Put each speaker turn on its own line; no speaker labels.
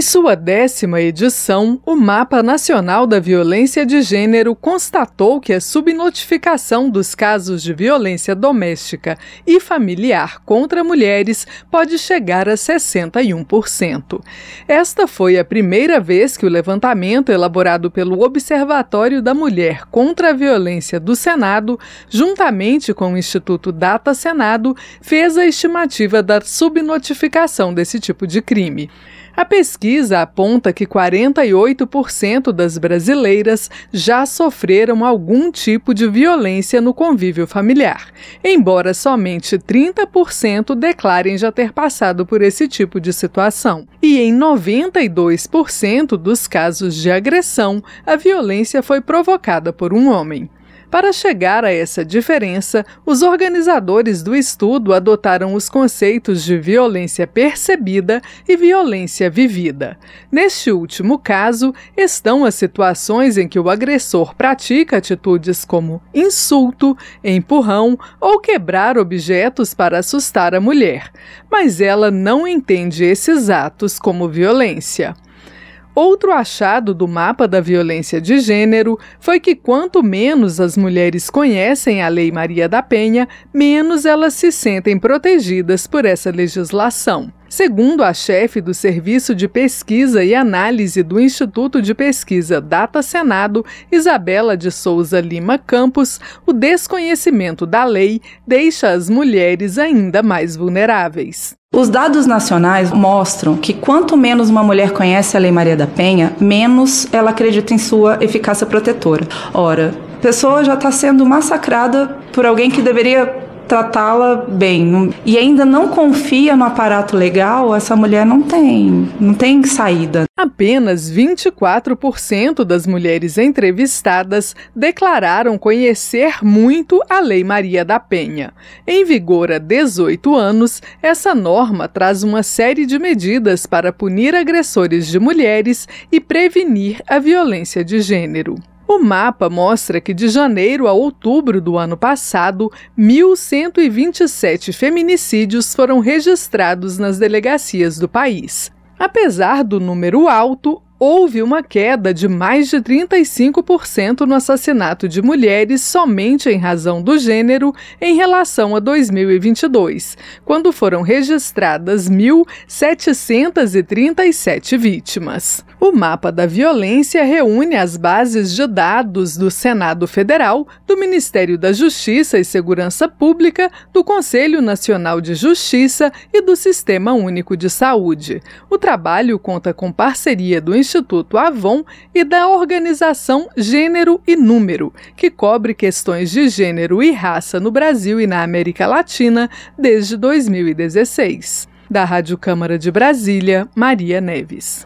Em sua décima edição, o Mapa Nacional da Violência de Gênero constatou que a subnotificação dos casos de violência doméstica e familiar contra mulheres pode chegar a 61%. Esta foi a primeira vez que o levantamento elaborado pelo Observatório da Mulher contra a Violência do Senado, juntamente com o Instituto Data Senado, fez a estimativa da subnotificação desse tipo de crime. A pesquisa aponta que 48% das brasileiras já sofreram algum tipo de violência no convívio familiar, embora somente 30% declarem já ter passado por esse tipo de situação. E em 92% dos casos de agressão, a violência foi provocada por um homem. Para chegar a essa diferença, os organizadores do estudo adotaram os conceitos de violência percebida e violência vivida. Neste último caso, estão as situações em que o agressor pratica atitudes como insulto, empurrão ou quebrar objetos para assustar a mulher, mas ela não entende esses atos como violência. Outro achado do mapa da violência de gênero foi que quanto menos as mulheres conhecem a Lei Maria da Penha, menos elas se sentem protegidas por essa legislação. Segundo a chefe do Serviço de Pesquisa e Análise do Instituto de Pesquisa Data Senado, Isabela de Souza Lima Campos, o desconhecimento da lei deixa as mulheres ainda mais vulneráveis.
Os dados nacionais mostram que quanto menos uma mulher conhece a Lei Maria da Penha, menos ela acredita em sua eficácia protetora. Ora, a pessoa já está sendo massacrada por alguém que deveria tratá-la bem e ainda não confia no aparato legal, essa mulher não tem, não tem saída.
Apenas 24% das mulheres entrevistadas declararam conhecer muito a Lei Maria da Penha. Em vigor há 18 anos, essa norma traz uma série de medidas para punir agressores de mulheres e prevenir a violência de gênero. O mapa mostra que de janeiro a outubro do ano passado, 1.127 feminicídios foram registrados nas delegacias do país. Apesar do número alto, houve uma queda de mais de 35% no assassinato de mulheres somente em razão do gênero em relação a 2022, quando foram registradas 1.737 vítimas. O mapa da violência reúne as bases de dados do Senado Federal, do Ministério da Justiça e Segurança Pública, do Conselho Nacional de Justiça e do Sistema Único de Saúde. O trabalho conta com parceria do Instituto Avon e da organização Gênero e Número, que cobre questões de gênero e raça no Brasil e na América Latina desde 2016. Da Rádio Câmara de Brasília, Maria Neves.